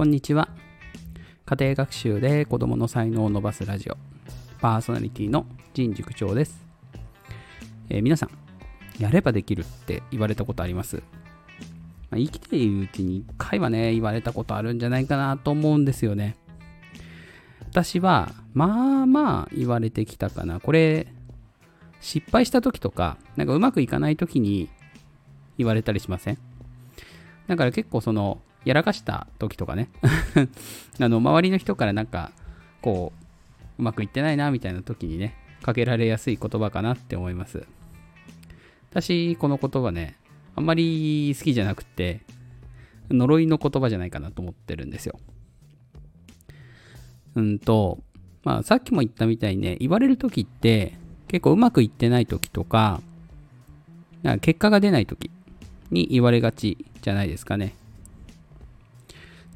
こんにちは。家庭学習で子供の才能を伸ばすラジオ、パーソナリティの陣塾長です、えー、皆さん、やればできるって言われたことあります？まあ、生きているうちに1回はね、言われたことあるんじゃないかなと思うんですよね。私は、まあまあ言われてきたかな。これ、失敗した時とか、なんかうまくいかない時に言われたりしません？だから結構その、やらかした時とかね あの、周りの人からなんか、こう、うまくいってないなみたいな時にね、かけられやすい言葉かなって思います。私、この言葉ね、あんまり好きじゃなくて、呪いの言葉じゃないかなと思ってるんですよ。うんと、まあさっきも言ったみたいにね、言われる時って結構うまくいってない時とか、か結果が出ない時に言われがちじゃないですかね。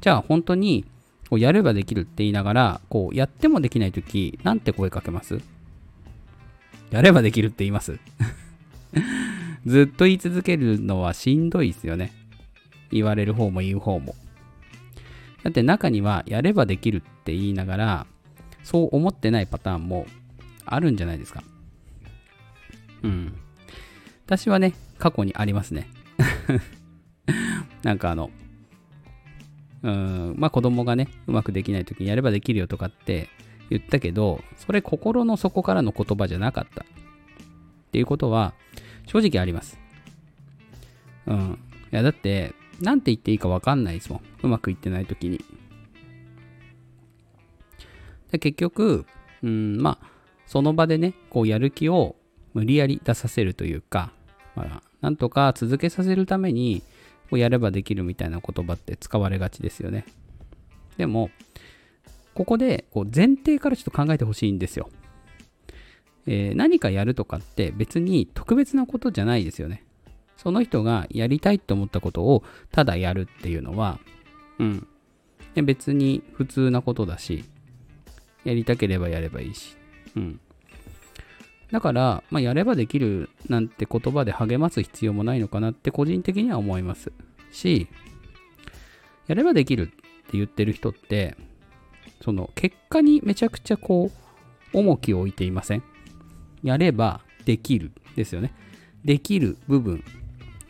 じゃあ本当にこうやればできるって言いながら、こうやってもできないとき、なんて声かけます？やればできるって言います？ずっと言い続けるのはしんどいですよね。言われる方も言う方も。だって中にはやればできるって言いながら、そう思ってないパターンもあるんじゃないですか。うん。私はね、過去にありますね。なんかあの、うん、まあ子供がね、うまくできない時にやればできるよとかって言ったけど、それ心の底からの言葉じゃなかった。っていうことは、正直あります。うん。いや、だって、なんて言っていいかわかんないですもん。うまくいってない時に。で結局、うん、まあ、その場でね、こうやる気を無理やり出させるというか、まあ、なんとか続けさせるために、をやればできるみたいな言葉って使われがちですよね。でも、ここでこう前提からちょっと考えてほしいんですよ。えー、何かやるとかって別に特別なことじゃないですよね。その人がやりたいと思ったことをただやるっていうのは、うん。で別に普通なことだし、やりたければやればいいし。うん。だから、まあ、やればできるなんて言葉で励ます必要もないのかなって個人的には思いますし、やればできるって言ってる人って、その結果にめちゃくちゃこう、重きを置いていません？やればできるですよね。できる部分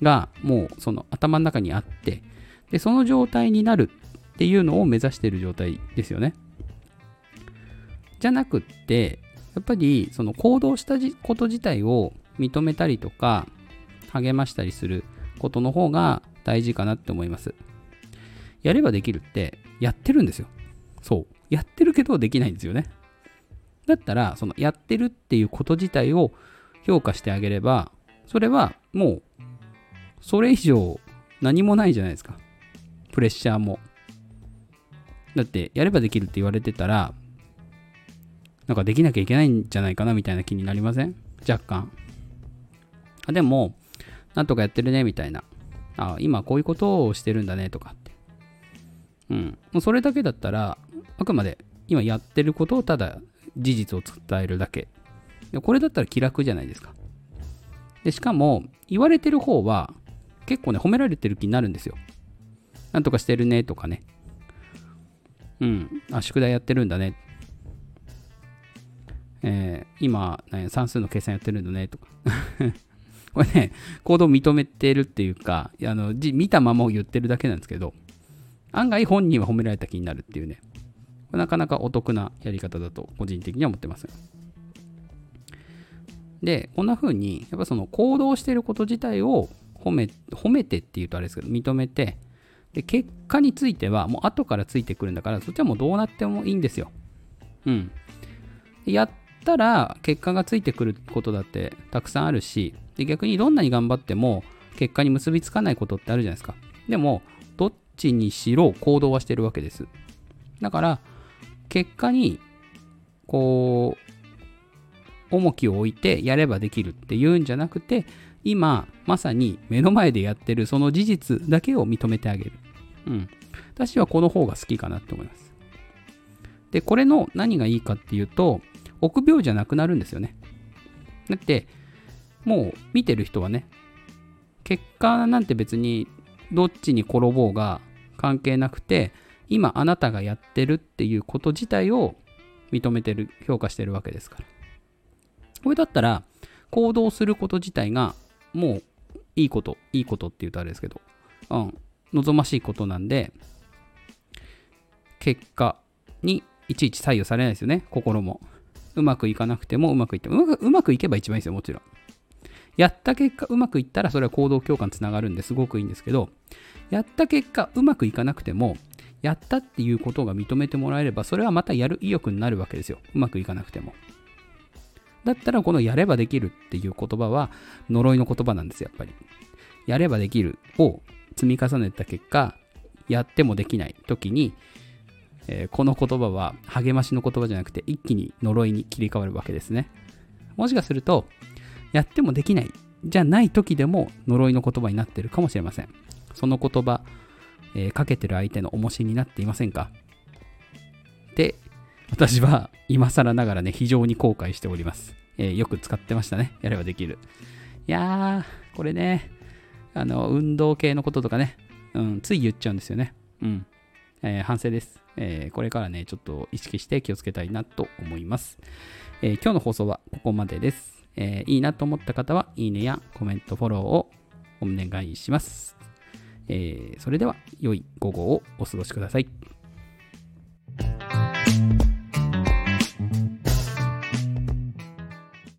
がもうその頭の中にあって、で、その状態になるっていうのを目指している状態ですよね。じゃなくって、やっぱりその行動したこと自体を認めたりとか励ましたりすることの方が大事かなって思います。やればできるってやってるんですよ。そう。やってるけどできないんですよね。だったら、そのやってるっていうこと自体を評価してあげれば、それはもう、それ以上何もないじゃないですか。プレッシャーも。だって、やればできるって言われてたら、なんかできなきゃいけないんじゃないかなみたいな気になりません？若干。あでも、なんとかやってるねみたいな。あ今こういうことをしてるんだねとかって。うん。もうそれだけだったら、あくまで今やってることをただ事実を伝えるだけ。でこれだったら気楽じゃないですか。で、しかも、言われてる方は結構ね、褒められてる気になるんですよ。なんとかしてるねとかね。うん。あ、宿題やってるんだね。えー、今、ね、算数の計算やってるのねとかこれね、行動を認めてるっていうか、あの見たままを言ってるだけなんですけど、案外本人は褒められた気になるっていうね、なかなかお得なやり方だと個人的には思ってます。で、こんな風に、やっぱその行動してること自体を褒め、褒めてっていうとあれですけど、認めて、で、結果についてはもう後からついてくるんだから、そっちはもうどうなってもいいんですよ。うん。やったら結果がついてくることだってたくさんあるし、で逆にどんなに頑張っても結果に結びつかないことってあるじゃないですか。でも、どっちにしろ行動はしてるわけです。だから、結果に、こう、重きを置いてやればできるっていうんじゃなくて、今、まさに目の前でやってるその事実だけを認めてあげる。うん。私はこの方が好きかなって思います。で、これの何がいいかっていうと、臆病じゃなくなるんですよね。だって、もう見てる人はね、結果なんて別にどっちに転ぼうが関係なくて、今あなたがやってるっていうこと自体を認めてる、評価してるわけですから。これだったら、行動すること自体がもういいこと、いいことって言うとあれですけど、うん、望ましいことなんで、結果にいちいち左右されないですよね、心も。うまくいかなくてもうまくいっても、うまくいけば一番いいですよ、もちろん。やった結果うまくいったらそれは行動強化につながるんですごくいいんですけど、やった結果うまくいかなくても、やったっていうことが認めてもらえれば、それはまたやる意欲になるわけですよ。うまくいかなくても。だったらこのやればできるっていう言葉は呪いの言葉なんです、やっぱり。やればできるを積み重ねた結果、やってもできない時に、えー、この言葉は励ましの言葉じゃなくて一気に呪いに切り替わるわけですね。もしかすると、やってもできないじゃない時でも呪いの言葉になってるかもしれません。その言葉、えー、かけてる相手の重しになっていませんか？で、私は今更ながらね、非常に後悔しております。えー、よく使ってましたね。やればできる。いやー、これね、あの、運動系のこととかね、うん、つい言っちゃうんですよね。うん。えー、反省です。えー、これからね、ちょっと意識して気をつけたいなと思います。えー、今日の放送はここまでです。えいいなと思った方は、いいねやコメント、フォローをお願いします。えそれでは、良い午後をお過ごしください。